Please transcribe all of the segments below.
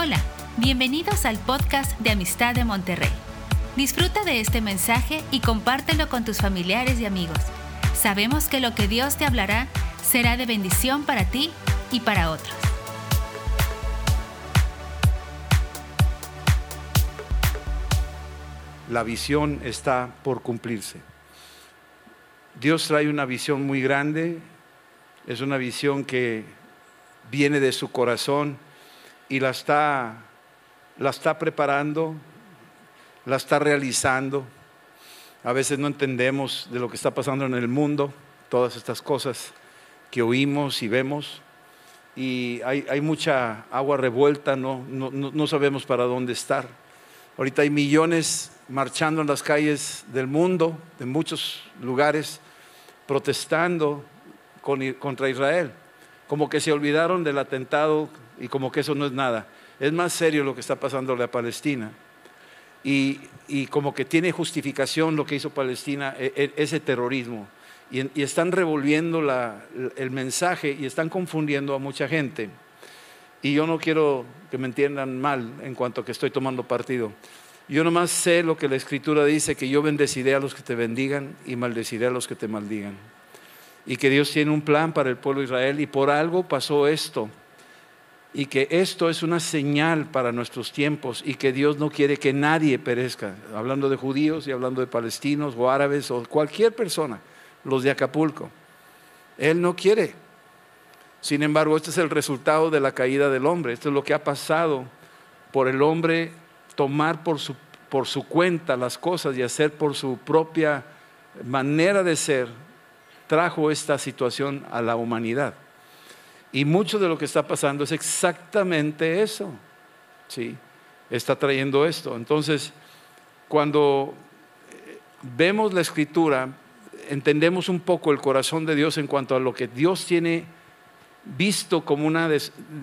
Hola, bienvenidos al podcast de Amistad de Monterrey. Disfruta de este mensaje y compártelo con tus familiares y amigos. Sabemos que lo que Dios te hablará será de bendición para ti y para otros. La visión está por cumplirse. Dios trae una visión muy grande, es una visión que viene de su corazón y la está, la está preparando, la está realizando. A veces no entendemos de lo que está pasando en el mundo, todas estas cosas que oímos y vemos. Y hay, mucha agua revuelta, no, no, no sabemos para dónde estar. Ahorita hay millones marchando en las calles del mundo, de muchos lugares, protestando contra Israel. Como que se olvidaron del atentado y como que eso no es nada. Es más serio lo que está pasando a Palestina. Y, como que tiene justificación lo que hizo Palestina, e, e, ese terrorismo. Y, están revolviendo el mensaje y están confundiendo a mucha gente. Y yo no quiero que me entiendan mal en cuanto a que estoy tomando partido. Yo nomás sé lo que la Escritura dice, que yo bendeciré a los que te bendigan y maldeciré a los que te maldigan. Y que Dios tiene un plan para el pueblo de Israel y por algo pasó esto y que esto es una señal para nuestros tiempos y que Dios no quiere que nadie perezca, hablando de judíos y hablando de palestinos o árabes o cualquier persona, los de Acapulco. Él no quiere. Sin embargo, este es el resultado de la caída del hombre, esto es lo que ha pasado por el hombre tomar por su, por su cuenta las cosas y hacer por su propia manera de ser, trajo esta situación a la humanidad. Y mucho de lo que está pasando es exactamente eso. ¿sí? Está trayendo esto. Entonces, cuando eh, vemos la escritura, entendemos un poco el corazón de Dios en cuanto a lo que Dios tiene visto como una,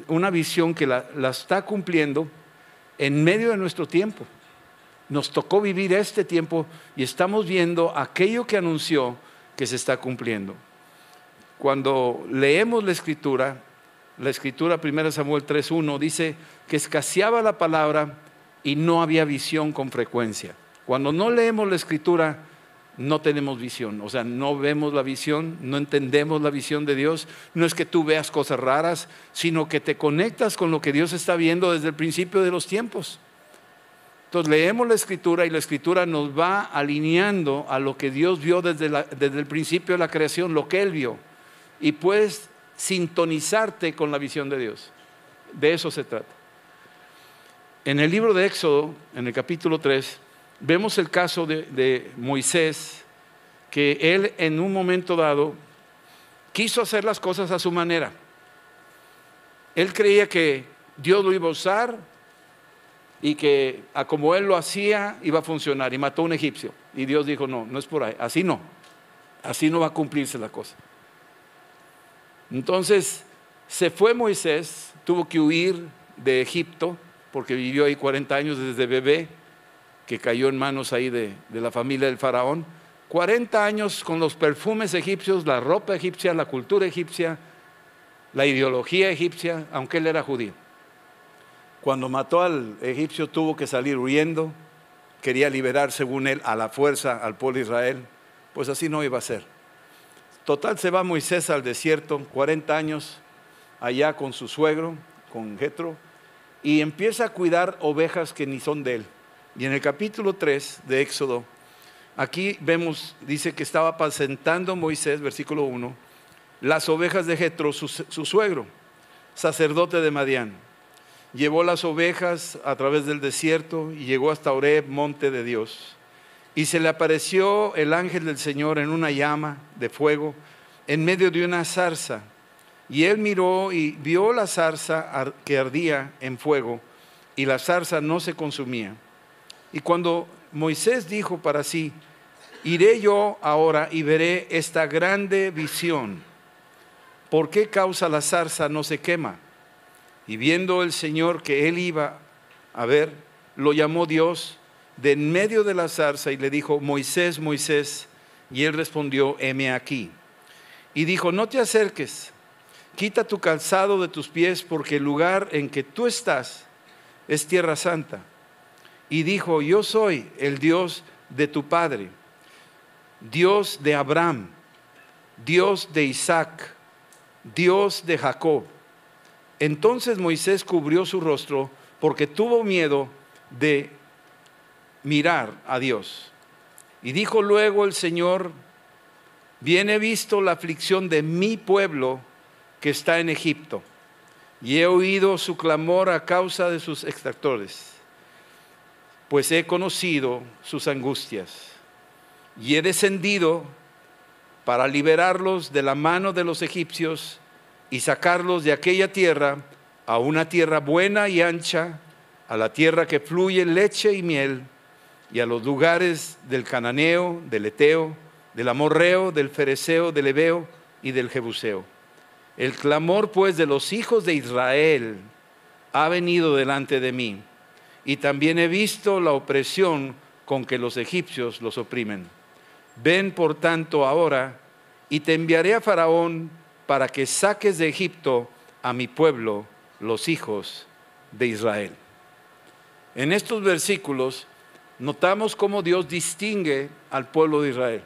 una visión que la, la está cumpliendo en medio de nuestro tiempo. Nos tocó vivir este tiempo y estamos viendo aquello que anunció que se está cumpliendo. Cuando leemos la escritura, la escritura 1 Samuel 3.1 dice que escaseaba la palabra y no había visión con frecuencia. Cuando no leemos la escritura, no tenemos visión, o sea, no vemos la visión, no entendemos la visión de Dios. No es que tú veas cosas raras, sino que te conectas con lo que Dios está viendo desde el principio de los tiempos. Entonces leemos la escritura y la escritura nos va alineando a lo que Dios vio desde, desde el principio de la creación, lo que Él vio y puedes sintonizarte con la visión de Dios. De eso se trata. En el libro de Éxodo, en el capítulo 3, vemos el caso de, Moisés, que él en un momento dado quiso hacer las cosas a su manera. Él creía que Dios lo iba a usar y que a como él lo hacía iba a funcionar y mató a un egipcio. Y Dios dijo, no, no es por ahí, así no, así no va a cumplirse la cosa. Entonces se fue Moisés, tuvo que huir de Egipto, porque vivió ahí 40 años desde bebé, que cayó en manos ahí de, la familia del faraón. 40 años con los perfumes egipcios, la ropa egipcia, la cultura egipcia, la ideología egipcia, aunque él era judío. Cuando mató al egipcio tuvo que salir huyendo, quería liberar, según él, a la fuerza al pueblo de Israel. Pues así no iba a ser. Total, se va Moisés al desierto, 40 años, allá con su suegro, con Jetro, y empieza a cuidar ovejas que ni son de él. Y en el capítulo 3 de Éxodo, aquí vemos, dice que estaba apacentando Moisés, versículo 1, las ovejas de Jetro, su, su suegro, sacerdote de Madián. Llevó las ovejas a través del desierto y llegó hasta Oreb, monte de Dios. Y se le apareció el ángel del Señor en una llama de fuego en medio de una zarza. Y él miró y vio la zarza que ardía en fuego y la zarza no se consumía. Y cuando Moisés dijo para sí, iré yo ahora y veré esta grande visión. ¿Por qué causa la zarza no se quema? Y viendo el Señor que él iba a ver, lo llamó Dios de en medio de la zarza y le dijo, Moisés, Moisés, y él respondió, heme aquí. Y dijo, no te acerques, quita tu calzado de tus pies, porque el lugar en que tú estás, es tierra santa. Y dijo, yo soy el Dios de tu padre, Dios de Abraham, Dios de Isaac, Dios de Jacob. Entonces Moisés cubrió su rostro porque tuvo miedo de mirar a Dios. Y dijo luego el Señor, bien he visto la aflicción de mi pueblo que está en Egipto, y he oído su clamor a causa de sus extractores, pues he conocido sus angustias, y he descendido para liberarlos de la mano de los egipcios y sacarlos de aquella tierra a una tierra buena y ancha, a la tierra que fluye leche y miel, y a los lugares del cananeo, del eteo, del amorreo, del fereceo, del ebeo y del jebuseo. El clamor pues de los hijos de Israel ha venido delante de mí, y también he visto la opresión con que los egipcios los oprimen. Ven por tanto ahora, y te enviaré a Faraón para que saques de Egipto a mi pueblo, los hijos de Israel. En estos versículos notamos cómo Dios distingue al pueblo de Israel.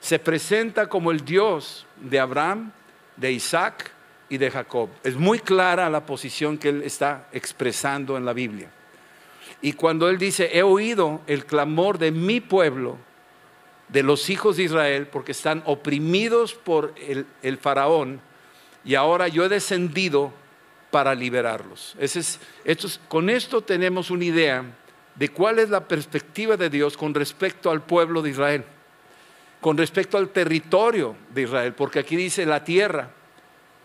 Se presenta como el Dios de Abraham, de Isaac y de Jacob. Es muy clara la posición que él está expresando en la Biblia. Y cuando él dice, he oído el clamor de mi pueblo, de los hijos de Israel, porque están oprimidos por el, faraón, y ahora yo he descendido para liberarlos. con esto tenemos una idea de cuál es la perspectiva de Dios con respecto al pueblo de Israel, con respecto al territorio de Israel, porque aquí dice la tierra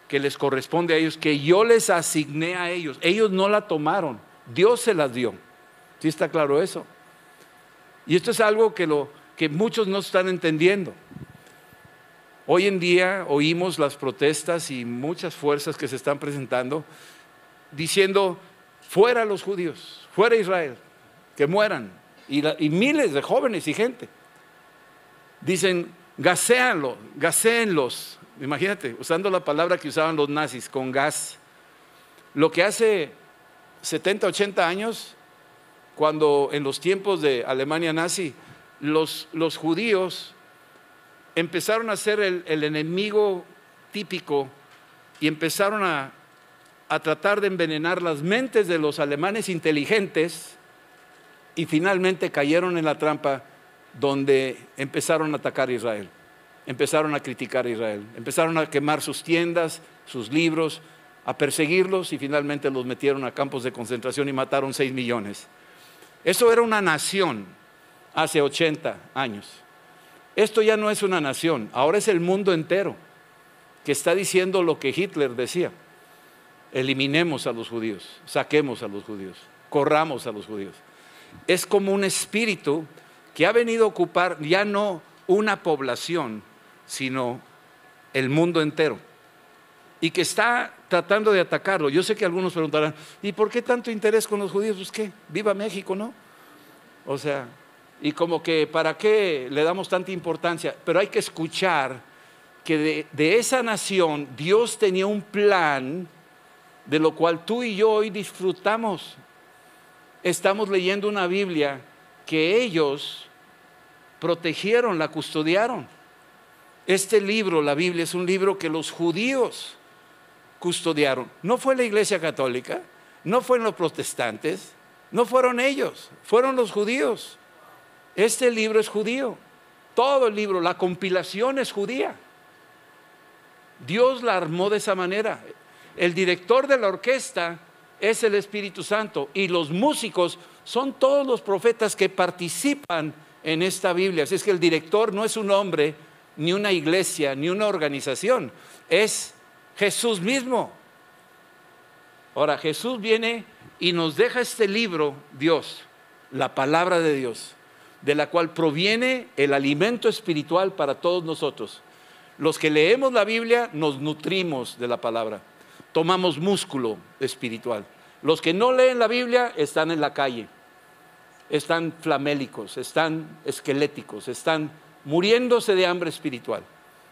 que les corresponde a ellos, que yo les asigné a ellos. Ellos no la tomaron, Dios se las dio. ¿Sí está claro eso? Y esto es algo que, lo, que muchos no están entendiendo. Hoy en día oímos las protestas y muchas fuerzas que se están presentando diciendo, fuera los judíos, fuera Israel, que mueran. Y, miles de jóvenes y gente. Dicen, gaséanlo, gaséenlos. Imagínate, usando la palabra que usaban los nazis, con gas. Lo que hace 70, 80 años, cuando en los tiempos de Alemania nazi, los, los judíos empezaron a ser el, el enemigo típico y empezaron a, a tratar de envenenar las mentes de los alemanes inteligentes y finalmente cayeron en la trampa donde empezaron a atacar a Israel, empezaron a criticar a Israel, empezaron a quemar sus tiendas, sus libros, a perseguirlos y finalmente los metieron a campos de concentración y mataron 6 millones. Eso era una nación hace 80 años. Esto ya no es una nación, ahora es el mundo entero que está diciendo lo que Hitler decía. Eliminemos a los judíos, saquemos a los judíos, corramos a los judíos es como un espíritu que ha venido a ocupar ya no una población, sino el mundo entero. Y que está tratando de atacarlo. Yo sé que algunos preguntarán, ¿y por qué tanto interés con los judíos? Pues qué, viva México, ¿no? O sea, y como que para qué le damos tanta importancia, pero hay que escuchar que de, de, esa nación Dios tenía un plan de lo cual tú y yo hoy disfrutamos estamos leyendo una Biblia que ellos protegieron, la custodiaron. Este libro, la Biblia, es un libro que los judíos custodiaron. No fue la Iglesia Católica, no fueron los protestantes, no fueron ellos, fueron los judíos. Este libro es judío. Todo el libro, la compilación es judía. Dios la armó de esa manera. El director de la orquesta es el Espíritu Santo y los músicos son todos los profetas que participan en esta Biblia. Así es que el director no es un hombre, ni una iglesia, ni una organización, es Jesús mismo. Ahora, Jesús viene y nos deja este libro, Dios, la palabra de Dios, de la cual proviene el alimento espiritual para todos nosotros. Los que leemos la Biblia nos nutrimos de la palabra tomamos músculo espiritual. Los que no leen la Biblia están en la calle, están flamélicos, están esqueléticos, están muriéndose de hambre espiritual.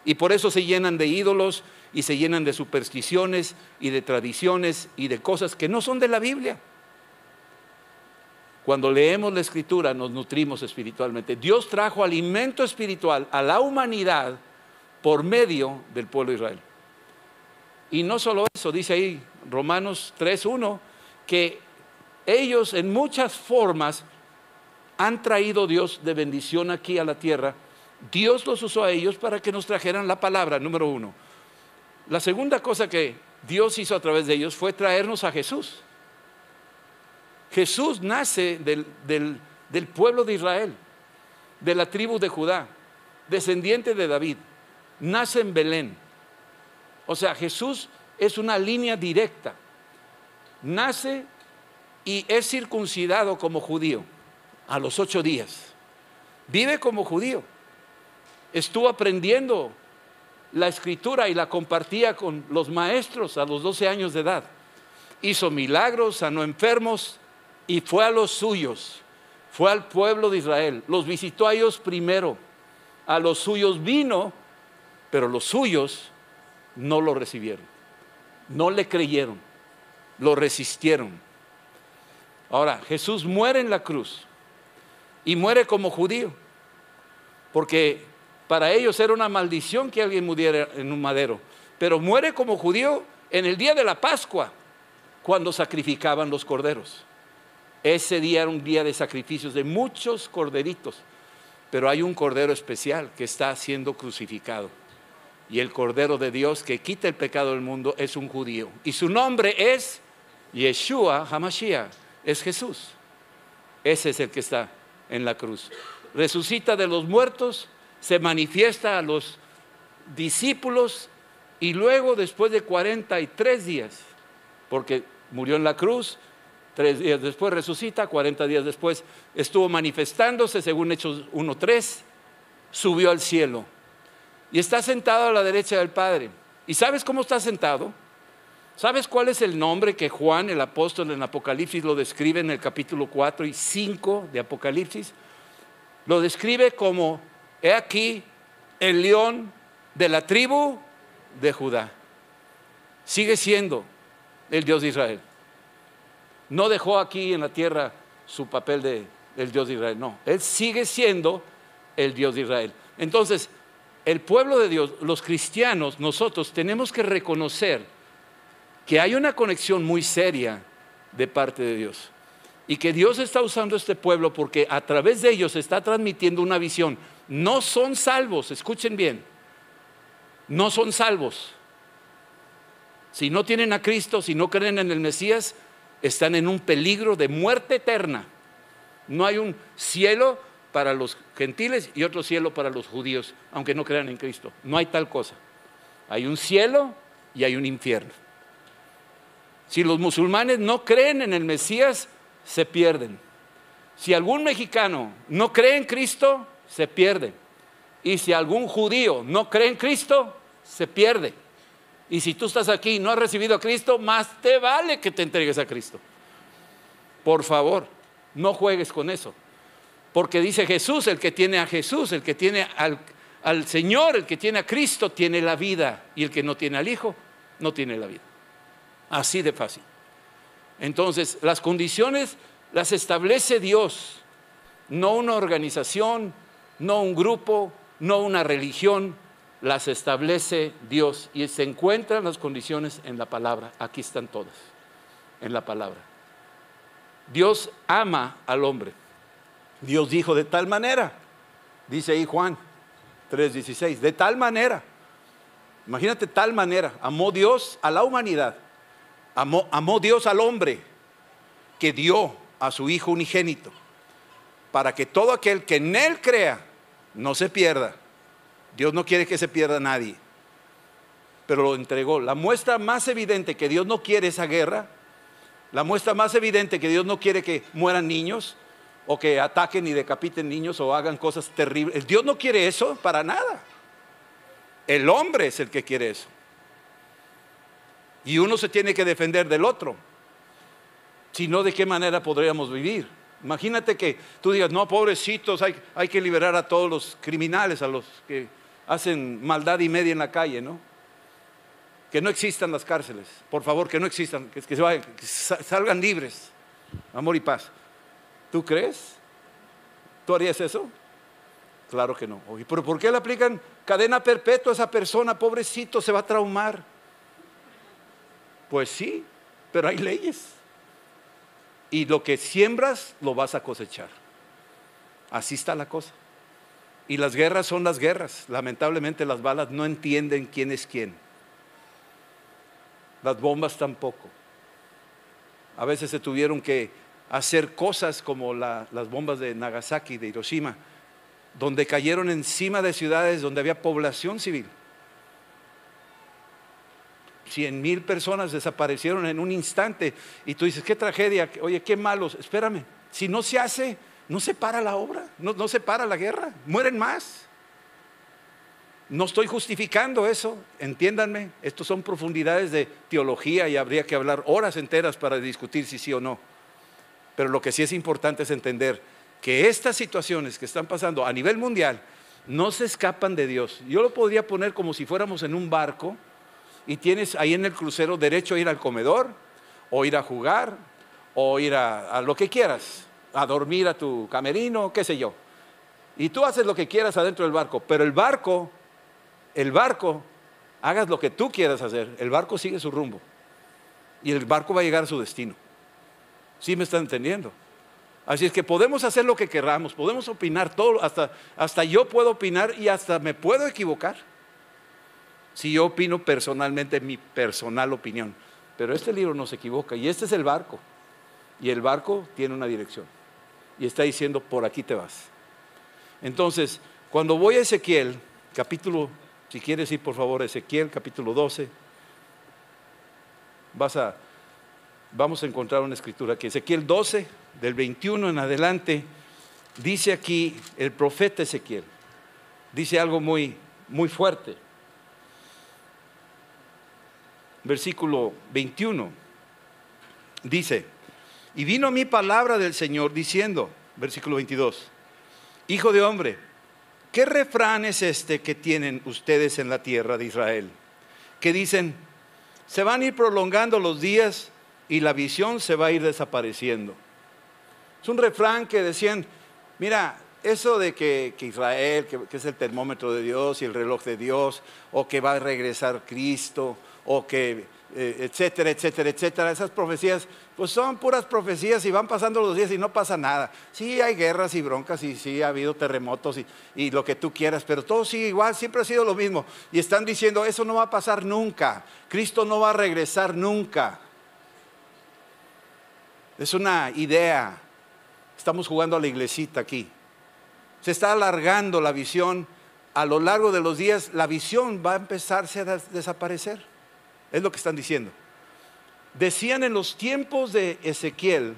Y por eso se llenan de ídolos y se llenan de supersticiones y de tradiciones y de cosas que no son de la Biblia. Cuando leemos la escritura nos nutrimos espiritualmente. Dios trajo alimento espiritual a la humanidad por medio del pueblo de Israel. Y no solo eso, dice ahí Romanos 3.1, que ellos en muchas formas han traído Dios de bendición aquí a la tierra. Dios los usó a ellos para que nos trajeran la palabra, número uno. La segunda cosa que Dios hizo a través de ellos fue traernos a Jesús. Jesús nace del, del pueblo de Israel, de la tribu de Judá, descendiente de David. Nace en Belén. O sea, Jesús es una línea directa. Nace y es circuncidado como judío a los ocho días. Vive como judío. Estuvo aprendiendo la escritura y la compartía con los maestros a los 12 años de edad. Hizo milagros, sanó enfermos y fue a los suyos. Fue al pueblo de Israel. Los visitó a ellos primero. A los suyos vino, pero los suyos no lo recibieron. No le creyeron. Lo resistieron. Ahora, Jesús muere en la cruz y muere como judío, porque para ellos era una maldición que alguien muriera en un madero, pero muere como judío en el día de la Pascua, cuando sacrificaban los corderos. Ese día era un día de sacrificios de muchos corderitos, pero hay un cordero especial que está siendo crucificado. Y el cordero de Dios que quita el pecado del mundo es un judío. Y su nombre es Yeshua Hamashiach es Jesús. Ese es el que está en la cruz. Resucita de los muertos, se manifiesta a los discípulos y luego después de 43 días, porque murió en la cruz, tres días después resucita, 40 días después estuvo manifestándose, según Hechos 1.3, subió al cielo y está sentado a la derecha del Padre. ¿Y sabes cómo está sentado? ¿Sabes cuál es el nombre que Juan, el apóstol en Apocalipsis, lo describe en el capítulo 4 y 5 de Apocalipsis? Lo describe como, he aquí, el león de la tribu de Judá. Sigue siendo el Dios de Israel. No dejó aquí en la tierra su papel de el Dios de Israel, no. Él sigue siendo el Dios de Israel. Entonces, el pueblo de Dios, los cristianos, nosotros tenemos que reconocer que hay una conexión muy seria de parte de Dios. Y que Dios está usando este pueblo porque a través de ellos está transmitiendo una visión. No son salvos, escuchen bien, no son salvos. Si no tienen a Cristo, si no creen en el Mesías, están en un peligro de muerte eterna. No hay un cielo para los gentiles y otro cielo para los judíos, aunque no crean en Cristo. No hay tal cosa. Hay un cielo y hay un infierno. Si los musulmanes no creen en el Mesías, se pierden. Si algún mexicano no cree en Cristo, se pierde. Y si algún judío no cree en Cristo, se pierde. Y si tú estás aquí y no has recibido a Cristo, más te vale que te entregues a Cristo. Por favor, no juegues con eso. Porque dice Jesús, el que tiene a Jesús, el que tiene al, al Señor, el que tiene a Cristo, tiene la vida. Y el que no tiene al Hijo, no tiene la vida. Así de fácil. Entonces, las condiciones las establece Dios, no una organización, no un grupo, no una religión, las establece Dios y se encuentran las condiciones en la palabra. Aquí están todas, en la palabra. Dios ama al hombre. Dios dijo de tal manera, dice ahí Juan 3:16, de tal manera. Imagínate tal manera, amó Dios a la humanidad Amó, Dios al hombre que dio a su Hijo unigénito para que todo aquel que en Él crea no se pierda. Dios no quiere que se pierda nadie, pero lo entregó. La muestra más evidente que Dios no quiere esa guerra, la muestra más evidente que Dios no quiere que mueran niños o que ataquen y decapiten niños o hagan cosas terribles. Dios no quiere eso para nada. El hombre es el que quiere eso. Y uno se tiene que defender del otro. Si no, ¿de qué manera podríamos vivir? Imagínate que tú digas, no, pobrecitos, hay, hay que liberar a todos los criminales, a los que hacen maldad y media en la calle, ¿no? Que no existan las cárceles, por favor, que no existan, que, se que salgan libres, amor y paz. ¿Tú crees? ¿Tú harías eso? Claro que no. ¿Pero por qué le aplican cadena perpetua a esa persona? Pobrecito, se va a traumar. Pues sí, pero hay leyes. Y lo que siembras lo vas a cosechar. Así está la cosa. Y las guerras son las guerras. Lamentablemente las balas no entienden quién es quién. Las bombas tampoco. A veces se tuvieron que hacer cosas como las bombas de Nagasaki, de Hiroshima, donde cayeron encima de ciudades donde había población civil. Cien mil personas desaparecieron en un instante y tú dices, qué tragedia, oye, qué malos, espérame, si no se hace, no se para la obra, no, se para la guerra, mueren más. No estoy justificando eso, entiéndanme, estos son profundidades de teología y habría que hablar horas enteras para discutir si sí o no. Pero lo que sí es importante es entender que estas situaciones que están pasando a nivel mundial no se escapan de Dios. Yo lo podría poner como si fuéramos en un barco y tienes ahí en el crucero derecho a ir al comedor o ir a jugar o ir a, lo que quieras, a dormir a tu camerino, qué sé yo. Y tú haces lo que quieras adentro del barco, pero el barco, el barco, hagas lo que tú quieras hacer, el barco sigue su rumbo y el barco va a llegar a su destino. ¿Sí me están entendiendo? Así es que podemos hacer lo que queramos, podemos opinar todo, hasta, hasta yo puedo opinar y hasta me puedo equivocar. Si yo opino personalmente, mi personal opinión. Pero este libro no se equivoca y este es el barco. Y el barco tiene una dirección. Y está diciendo, por aquí te vas. Entonces, cuando voy a Ezequiel, capítulo, si quieres ir por favor a Ezequiel, capítulo 12, vas a vamos a encontrar una escritura que Ezequiel 12, del 21 en adelante, dice aquí el profeta Ezequiel, dice algo muy, muy fuerte. Versículo 21 dice, y vino a mí palabra del Señor diciendo, versículo 22, Hijo de hombre, ¿qué refrán es este que tienen ustedes en la tierra de Israel? Que dicen, se van a ir prolongando los días y la visión se va a ir desapareciendo. Es un refrán que decían, mira, eso de que, Israel, que, es el termómetro de Dios y el reloj de Dios, o que va a regresar Cristo, o que, eh, etcétera, etcétera, etcétera, esas profecías, pues son puras profecías y van pasando los días y no pasa nada. Sí hay guerras y broncas y sí ha habido terremotos y, y lo que tú quieras, pero todo sigue igual, siempre ha sido lo mismo. Y están diciendo, eso no va a pasar nunca, Cristo no va a regresar nunca. Es una idea. Estamos jugando a la iglesita aquí. Se está alargando la visión. A lo largo de los días la visión va a empezarse a desaparecer. Es lo que están diciendo. Decían en los tiempos de Ezequiel,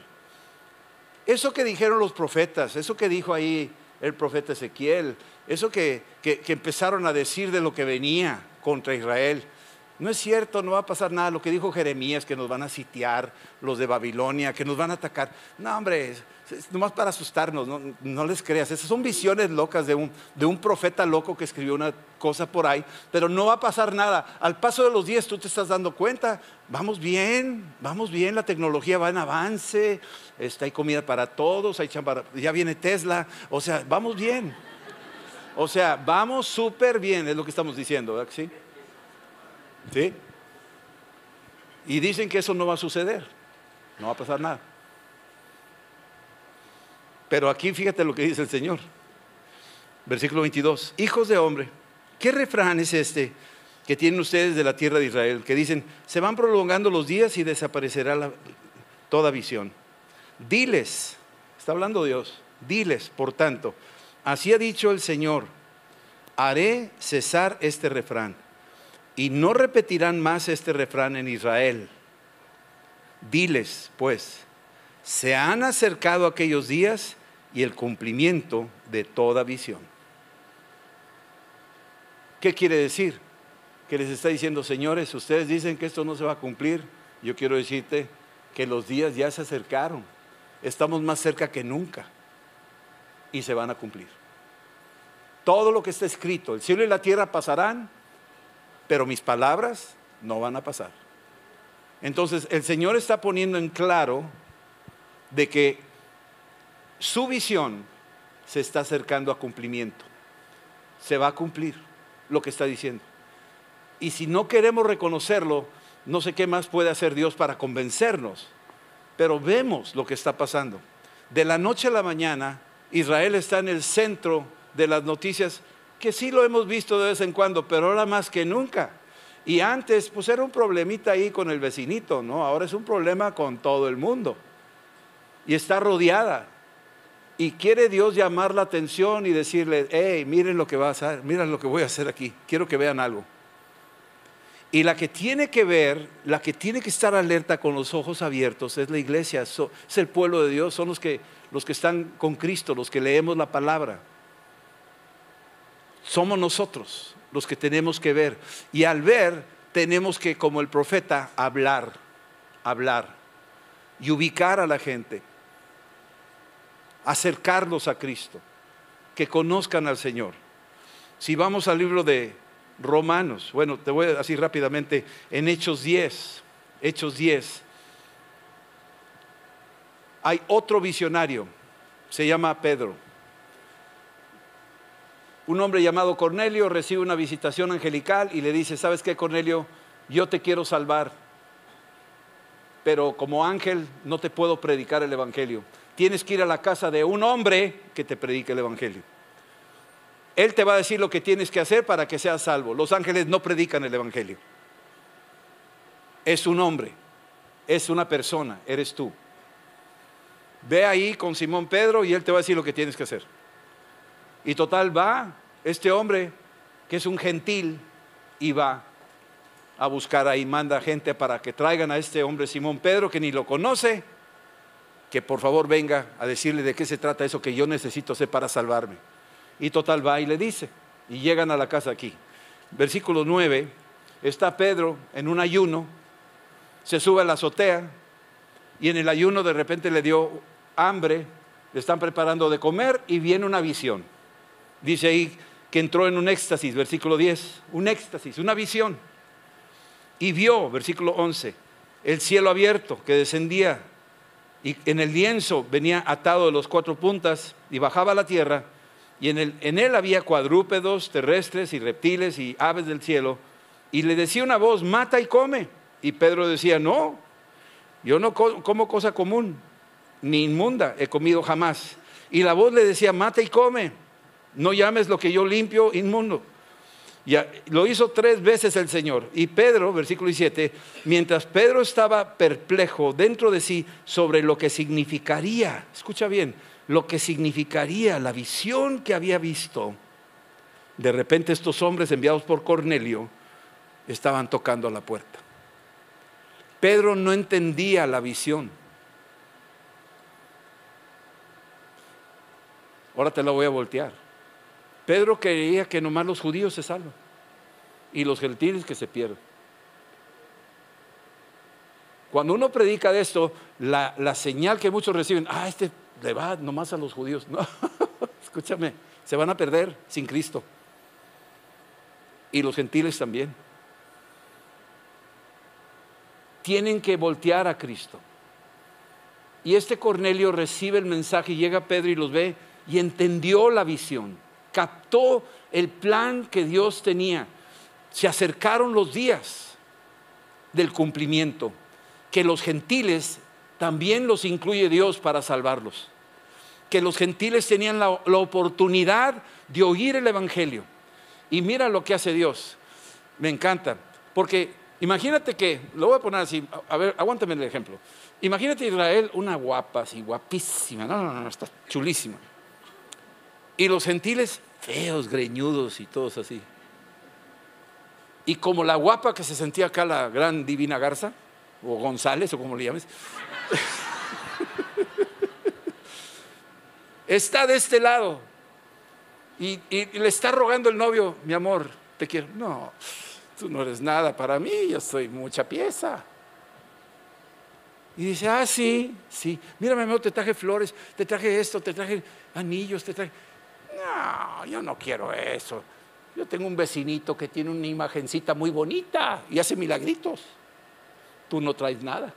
eso que dijeron los profetas, eso que dijo ahí el profeta Ezequiel, eso que, que empezaron a decir de lo que venía contra Israel, no es cierto, no va a pasar nada. Lo que dijo Jeremías, que nos van a sitiar los de Babilonia, que nos van a atacar. No, hombre, es, nomás para asustarnos, no, les creas. Esas son visiones locas de un, de un profeta loco que escribió una cosa por ahí, pero no va a pasar nada. Al paso de los días tú te estás dando cuenta, vamos bien, vamos bien, la tecnología va en avance, está, hay comida para todos, hay ya viene Tesla, o sea, vamos bien. O sea, vamos súper bien, es lo que estamos diciendo, ¿verdad? ¿Sí? ¿Sí? Y dicen que eso no va a suceder, no va a pasar nada. Pero aquí fíjate lo que dice el Señor. Versículo 22. Hijos de hombre, ¿qué refrán es este que tienen ustedes de la tierra de Israel? Que dicen, se van prolongando los días y desaparecerá toda visión. Diles, está hablando Dios, diles, por tanto, así ha dicho el Señor, haré cesar este refrán y no repetirán más este refrán en Israel. Diles, pues, se han acercado aquellos días y el cumplimiento de toda visión. ¿Qué quiere decir? Que les está diciendo, señores, ustedes dicen que esto no se va a cumplir. Yo quiero decirte que los días ya se acercaron. Estamos más cerca que nunca. Y se van a cumplir. Todo lo que está escrito, el cielo y la tierra pasarán, pero mis palabras no van a pasar. Entonces el Señor está poniendo en claro de que su visión se está acercando a cumplimiento. Se va a cumplir lo que está diciendo. Y si no queremos reconocerlo, no sé qué más puede hacer Dios para convencernos. Pero vemos lo que está pasando. De la noche a la mañana, Israel está en el centro de las noticias, que sí lo hemos visto de vez en cuando, pero ahora más que nunca. Y antes, pues era un problemita ahí con el vecinito, ¿no? Ahora es un problema con todo el mundo. Y está rodeada. Y quiere Dios llamar la atención y decirle, hey, miren lo que va a hacer, miren lo que voy a hacer aquí. Quiero que vean algo. Y la que tiene que ver, la que tiene que estar alerta con los ojos abiertos es la iglesia, es el pueblo de Dios, son los que, los que están con Cristo, los que leemos la palabra. Somos nosotros los que tenemos que ver. Y al ver, tenemos que, como el profeta, hablar, hablar y ubicar a la gente, acercarlos a Cristo, que conozcan al Señor. Si vamos al libro de Romanos, bueno, te voy a decir rápidamente, en Hechos 10, Hechos 10, hay otro visionario, se llama Pedro un hombre llamado Cornelio recibe una visitación angelical y le dice, ¿sabes qué, Cornelio? Yo te quiero salvar, pero como ángel no te puedo predicar el Evangelio. Tienes que ir a la casa de un hombre que te predique el Evangelio. Él te va a decir lo que tienes que hacer para que seas salvo. Los ángeles no predican el Evangelio. Es un hombre, es una persona, eres tú. Ve ahí con Simón Pedro y él te va a decir lo que tienes que hacer. Y total va este hombre, que es un gentil, y va a buscar ahí, manda gente para que traigan a este hombre Simón Pedro, que ni lo conoce, que por favor venga a decirle de qué se trata eso que yo necesito hacer para salvarme. Y total va y le dice, y llegan a la casa aquí. Versículo 9, está Pedro en un ayuno, se sube a la azotea, y en el ayuno de repente le dio hambre, le están preparando de comer y viene una visión. Dice ahí que entró en un éxtasis, versículo 10, un éxtasis, una visión. Y vio, versículo 11, el cielo abierto que descendía y en el lienzo venía atado de los cuatro puntas y bajaba a la tierra y en, en él había cuadrúpedos terrestres y reptiles y aves del cielo y le decía una voz, mata y come. Y Pedro decía, no, yo no como cosa común, ni inmunda he comido jamás. Y la voz le decía, mata y come. No llames lo que yo limpio inmundo. Ya, lo hizo tres veces el Señor. Y Pedro, versículo 17, mientras Pedro estaba perplejo dentro de sí sobre lo que significaría, escucha bien, lo que significaría la visión que había visto, de repente estos hombres enviados por Cornelio estaban tocando a la puerta. Pedro no entendía la visión. Ahora te la voy a voltear. Pedro creía que nomás los judíos se salvan y los gentiles que se pierden. Cuando uno predica de esto, la, señal que muchos reciben, ah, este le va nomás a los judíos. No, escúchame, se van a perder sin Cristo. Y los gentiles también. Tienen que voltear a Cristo. Y este Cornelio recibe el mensaje llega Pedro y los ve y entendió la visión captó el plan que Dios tenía. Se acercaron los días del cumplimiento, que los gentiles también los incluye Dios para salvarlos, que los gentiles tenían la, oportunidad de oír el Evangelio. Y mira lo que hace Dios. Me encanta, porque imagínate que, lo voy a poner así, a ver, aguántame el ejemplo. Imagínate Israel, una guapa, así, guapísima, no, no, no, está chulísima. Y los gentiles feos, greñudos y todos así. Y como la guapa que se sentía acá, la gran divina Garza, o González, o como le llames, está de este lado. Y, le está rogando el novio, mi amor, te quiero. No, tú no eres nada para mí, yo soy mucha pieza. Y dice, ah, sí, sí, mírame, amor, te traje flores, te traje esto, te traje anillos, te traje... No, yo no quiero eso. Yo tengo un vecinito que tiene una imagencita muy bonita y hace milagritos. Tú no traes nada.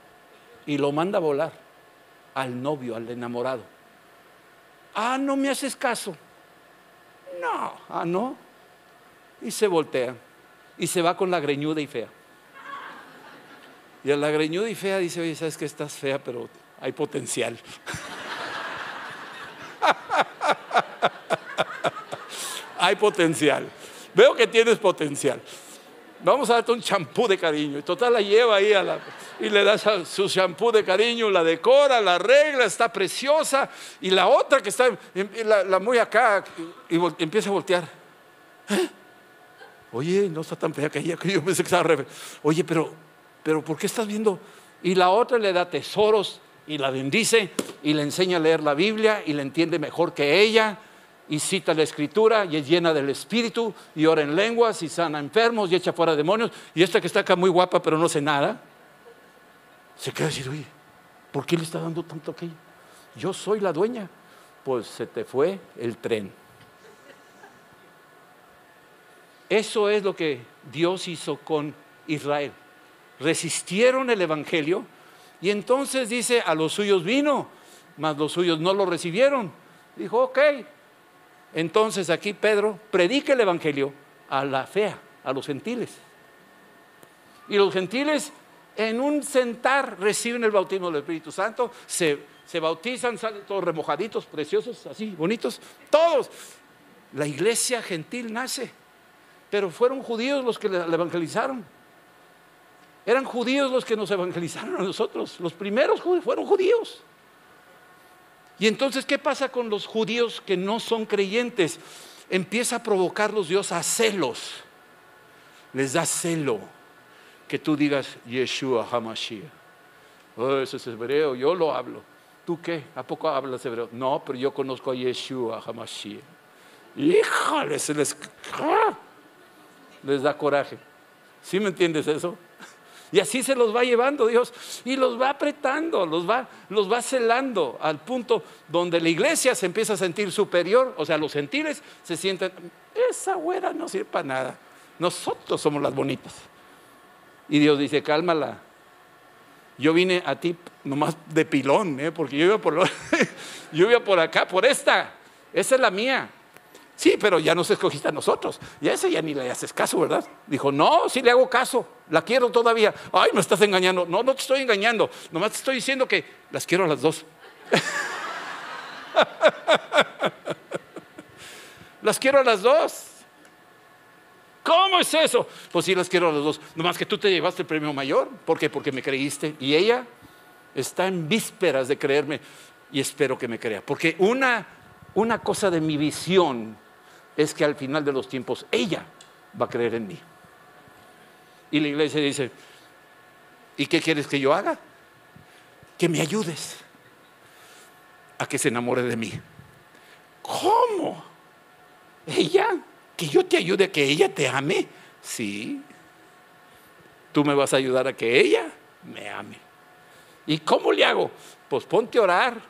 Y lo manda a volar al novio, al enamorado. Ah, no me haces caso. No, ah, no. Y se voltea y se va con la greñuda y fea. Y a la greñuda y fea dice, oye, sabes que estás fea, pero hay potencial. hay potencial. Veo que tienes potencial. Vamos a darte un champú de cariño. Y total la lleva ahí a la, y le da su champú de cariño, la decora, la arregla, está preciosa. Y la otra que está, la, muy acá, y, empieza a voltear. ¿Eh? Oye, no está tan fea que ella, que yo pensé que estaba re... Oye, pero, pero ¿por qué estás viendo? Y la otra le da tesoros y la bendice y le enseña a leer la Biblia y le entiende mejor que ella y cita la escritura y es llena del espíritu y ora en lenguas y sana enfermos y echa fuera demonios. Y esta que está acá muy guapa pero no sé nada, se queda decir, oye, ¿por qué le está dando tanto aquello? Yo soy la dueña. Pues se te fue el tren. Eso es lo que Dios hizo con Israel. Resistieron el Evangelio y entonces dice, a los suyos vino, mas los suyos no lo recibieron. Dijo, ok, entonces aquí Pedro predica el Evangelio a la fea, a los gentiles. Y los gentiles en un sentar reciben el bautismo del Espíritu Santo, se, bautizan, salen todos remojaditos, preciosos, así, bonitos, todos. La iglesia gentil nace, pero fueron judíos los que la evangelizaron. Eran judíos los que nos evangelizaron a nosotros. Los primeros fueron judíos. Y entonces, ¿qué pasa con los judíos que no son creyentes? Empieza a provocarlos Dios a celos. Les da celo que tú digas Yeshua Hamashiach. Oh, eso es hebreo, yo lo hablo. ¿Tú qué? ¿A poco hablas hebreo? No, pero yo conozco a Yeshua Hamashiach. Híjole, se les, ¡ah! les da coraje. ¿Sí me entiendes eso? Y así se los va llevando Dios y los va apretando, los va, los va celando al punto donde la iglesia se empieza a sentir superior, o sea, los gentiles se sienten, esa güera no sirve para nada, nosotros somos las bonitas. Y Dios dice, cálmala, yo vine a ti nomás de pilón, ¿eh? porque yo iba, por, yo iba por acá, por esta, esa es la mía. Sí, pero ya nos escogiste a nosotros. Y a ese ya ni le haces caso, ¿verdad? Dijo, no, sí le hago caso. La quiero todavía. Ay, me estás engañando. No, no te estoy engañando. Nomás te estoy diciendo que las quiero a las dos. las quiero a las dos. ¿Cómo es eso? Pues sí, las quiero a las dos. Nomás que tú te llevaste el premio mayor. ¿Por qué? Porque me creíste. Y ella está en vísperas de creerme y espero que me crea. Porque una, una cosa de mi visión es que al final de los tiempos ella va a creer en mí. Y la iglesia dice, ¿y qué quieres que yo haga? Que me ayudes a que se enamore de mí. ¿Cómo? Ella, que yo te ayude a que ella te ame. Sí. Tú me vas a ayudar a que ella me ame. ¿Y cómo le hago? Pues ponte a orar.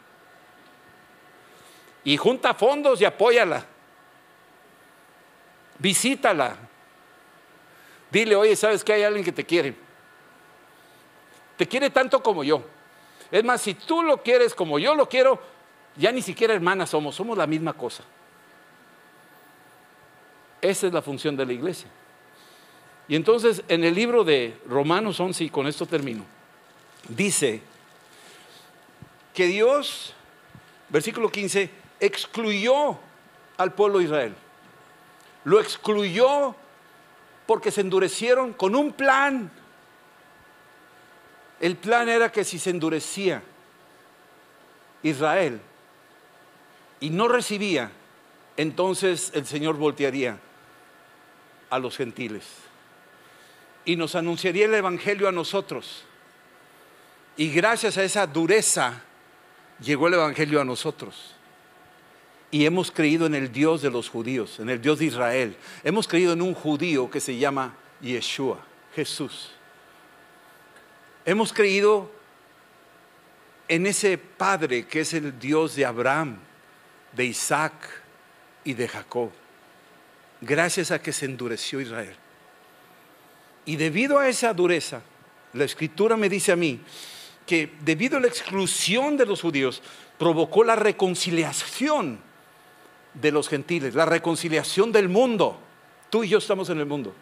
Y junta fondos y apóyala visítala. Dile, oye, ¿sabes que hay alguien que te quiere? Te quiere tanto como yo. Es más, si tú lo quieres como yo lo quiero, ya ni siquiera hermanas somos, somos la misma cosa. Esa es la función de la iglesia. Y entonces en el libro de Romanos 11, y con esto termino, dice que Dios, versículo 15, excluyó al pueblo de Israel lo excluyó porque se endurecieron con un plan. El plan era que si se endurecía Israel y no recibía, entonces el Señor voltearía a los gentiles y nos anunciaría el Evangelio a nosotros. Y gracias a esa dureza llegó el Evangelio a nosotros y hemos creído en el Dios de los judíos, en el Dios de Israel. Hemos creído en un judío que se llama Yeshua, Jesús. Hemos creído en ese Padre que es el Dios de Abraham, de Isaac y de Jacob. Gracias a que se endureció Israel. Y debido a esa dureza, la escritura me dice a mí que debido a la exclusión de los judíos, provocó la reconciliación de los gentiles, la reconciliación del mundo. Tú y yo estamos en el mundo.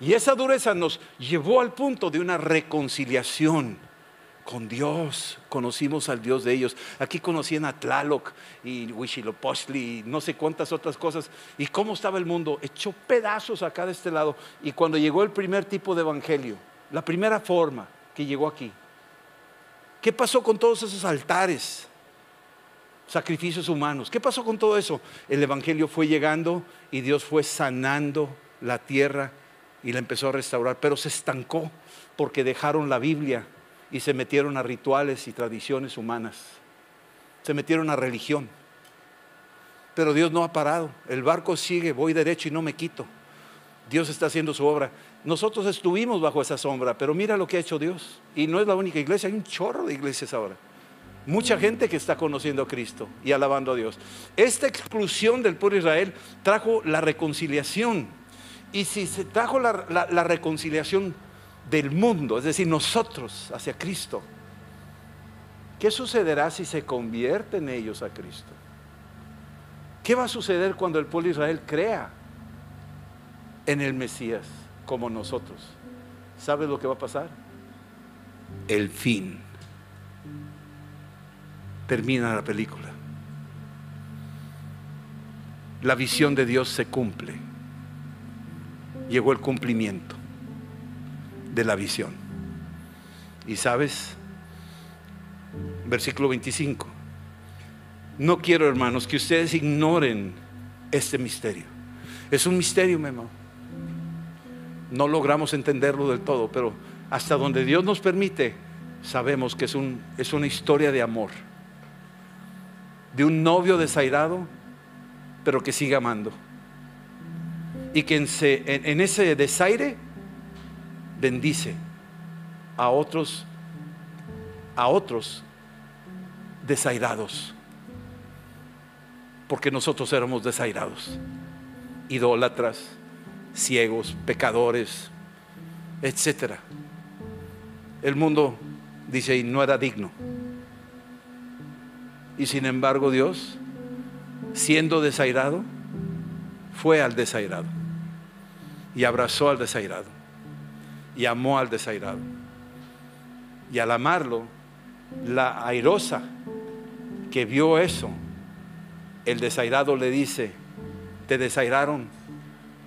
Y esa dureza nos llevó al punto de una reconciliación con Dios. Conocimos al Dios de ellos. Aquí conocían a Tlaloc y Huitzilopochtli y no sé cuántas otras cosas. Y cómo estaba el mundo, echó pedazos acá de este lado. Y cuando llegó el primer tipo de evangelio, la primera forma que llegó aquí, ¿qué pasó con todos esos altares? Sacrificios humanos. ¿Qué pasó con todo eso? El evangelio fue llegando y Dios fue sanando la tierra y la empezó a restaurar, pero se estancó porque dejaron la Biblia y se metieron a rituales y tradiciones humanas. Se metieron a religión. Pero Dios no ha parado. El barco sigue, voy derecho y no me quito. Dios está haciendo su obra. Nosotros estuvimos bajo esa sombra, pero mira lo que ha hecho Dios. Y no es la única iglesia, hay un chorro de iglesias ahora. Mucha gente que está conociendo a Cristo y alabando a Dios. Esta exclusión del pueblo Israel trajo la reconciliación. Y si se trajo la, reconciliación del mundo, es decir, nosotros hacia Cristo, ¿qué sucederá si se convierten ellos a Cristo? ¿Qué va a suceder cuando el pueblo Israel crea en el Mesías como nosotros? ¿Sabes lo que va a pasar? El fin. Termina la película. La visión de Dios se cumple. Llegó el cumplimiento de la visión. Y sabes, versículo 25, no quiero hermanos que ustedes ignoren este misterio. Es un misterio, mi hermano. No logramos entenderlo del todo, pero hasta donde Dios nos permite, sabemos que es, un, es una historia de amor. De un novio desairado, pero que sigue amando. Y que en, en ese desaire bendice a otros, a otros desairados. Porque nosotros éramos desairados, idólatras, ciegos, pecadores, etcétera. El mundo dice y no era digno. Y sin embargo Dios, siendo desairado, fue al desairado y abrazó al desairado y amó al desairado. Y al amarlo, la airosa que vio eso, el desairado le dice, te desairaron,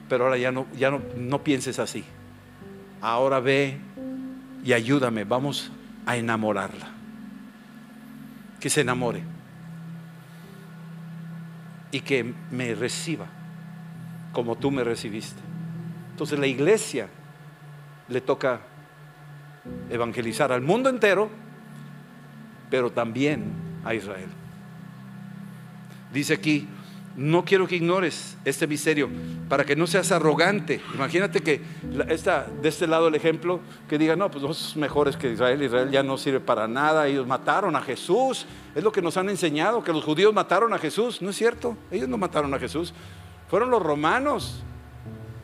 pero ahora ya no, ya no, no pienses así. Ahora ve y ayúdame, vamos a enamorarla. Que se enamore. Y que me reciba como tú me recibiste. Entonces la iglesia le toca evangelizar al mundo entero, pero también a Israel. Dice aquí, no quiero que ignores este misterio para que no seas arrogante. Imagínate que de este lado el ejemplo que diga, no, pues somos mejores que Israel, Israel ya no sirve para nada, ellos mataron a Jesús, es lo que nos han enseñado, que los judíos mataron a Jesús, no es cierto, ellos no mataron a Jesús, fueron los romanos,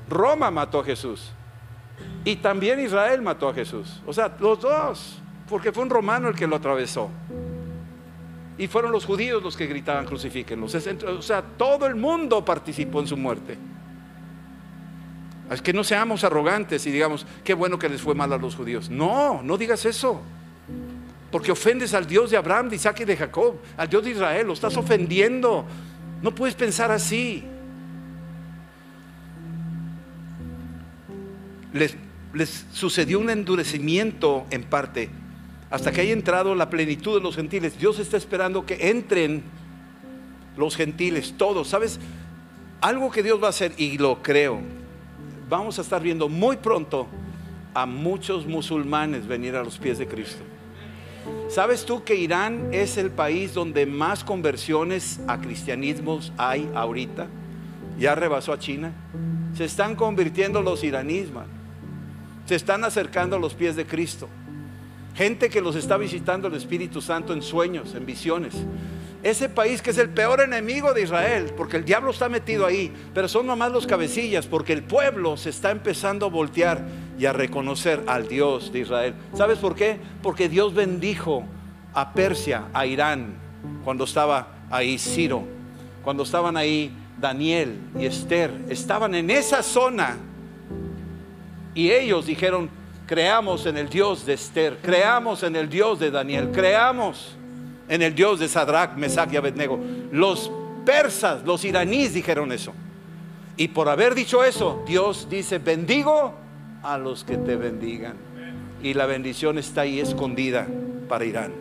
Roma mató a Jesús. Y también Israel mató a Jesús. O sea, los dos, porque fue un romano el que lo atravesó. Y fueron los judíos los que gritaban crucifíquenlos. O sea, todo el mundo participó en su muerte. Es que no seamos arrogantes y digamos, qué bueno que les fue mal a los judíos. No, no digas eso. Porque ofendes al Dios de Abraham, de Isaac y de Jacob, al Dios de Israel, lo estás ofendiendo. No puedes pensar así. Les les sucedió un endurecimiento en parte, hasta que haya entrado la plenitud de los gentiles. Dios está esperando que entren los gentiles, todos. ¿Sabes? Algo que Dios va a hacer, y lo creo, vamos a estar viendo muy pronto a muchos musulmanes venir a los pies de Cristo. ¿Sabes tú que Irán es el país donde más conversiones a cristianismos hay ahorita? Ya rebasó a China. Se están convirtiendo los iraníes, se están acercando a los pies de Cristo. Gente que los está visitando el Espíritu Santo en sueños, en visiones. Ese país que es el peor enemigo de Israel, porque el diablo está metido ahí, pero son nomás los cabecillas, porque el pueblo se está empezando a voltear y a reconocer al Dios de Israel. ¿Sabes por qué? Porque Dios bendijo a Persia, a Irán, cuando estaba ahí Ciro, cuando estaban ahí Daniel y Esther, estaban en esa zona y ellos dijeron, creamos en el Dios de Esther, creamos en el Dios de Daniel, creamos en el Dios de Sadrach, Mesach y Abednego. Los persas, los iraníes dijeron eso. Y por haber dicho eso, Dios dice, bendigo a los que te bendigan. Y la bendición está ahí escondida para Irán.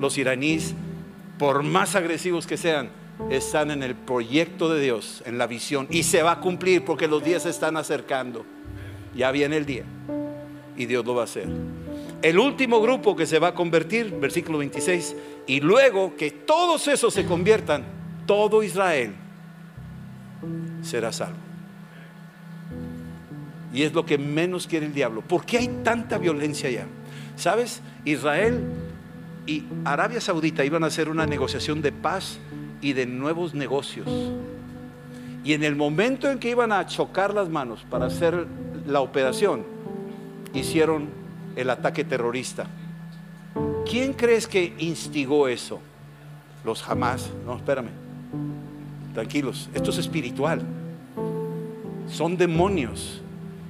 Los iraníes, por más agresivos que sean, están en el proyecto de Dios, en la visión. Y se va a cumplir porque los días se están acercando. Ya viene el día. Y Dios lo va a hacer. El último grupo que se va a convertir, versículo 26, y luego que todos esos se conviertan, todo Israel será salvo. Y es lo que menos quiere el diablo. ¿Por qué hay tanta violencia allá? ¿Sabes? Israel y Arabia Saudita iban a hacer una negociación de paz y de nuevos negocios. Y en el momento en que iban a chocar las manos para hacer la operación, hicieron el ataque terrorista. ¿Quién crees que instigó eso? Los jamás. No, espérame. Tranquilos, esto es espiritual. Son demonios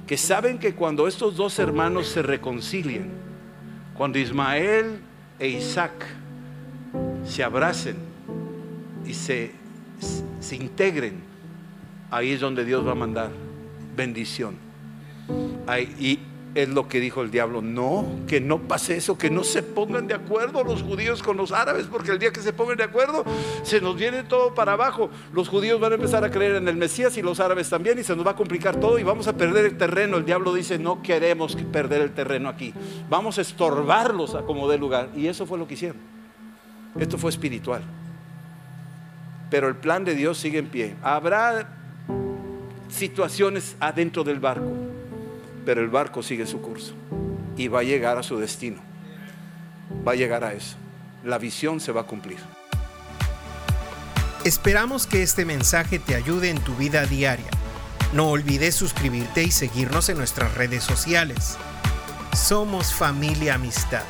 que saben que cuando estos dos hermanos se reconcilien, cuando Ismael e Isaac se abracen y se, se integren, ahí es donde Dios va a mandar bendición. Y es lo que dijo el diablo. No, que no pase eso, que no se pongan de acuerdo los judíos con los árabes, porque el día que se pongan de acuerdo se nos viene todo para abajo. Los judíos van a empezar a creer en el Mesías y los árabes también y se nos va a complicar todo y vamos a perder el terreno. El diablo dice, no queremos perder el terreno aquí. Vamos a estorbarlos a como dé lugar. Y eso fue lo que hicieron. Esto fue espiritual. Pero el plan de Dios sigue en pie. Habrá situaciones adentro del barco pero el barco sigue su curso y va a llegar a su destino. Va a llegar a eso. La visión se va a cumplir. Esperamos que este mensaje te ayude en tu vida diaria. No olvides suscribirte y seguirnos en nuestras redes sociales. Somos familia amistad.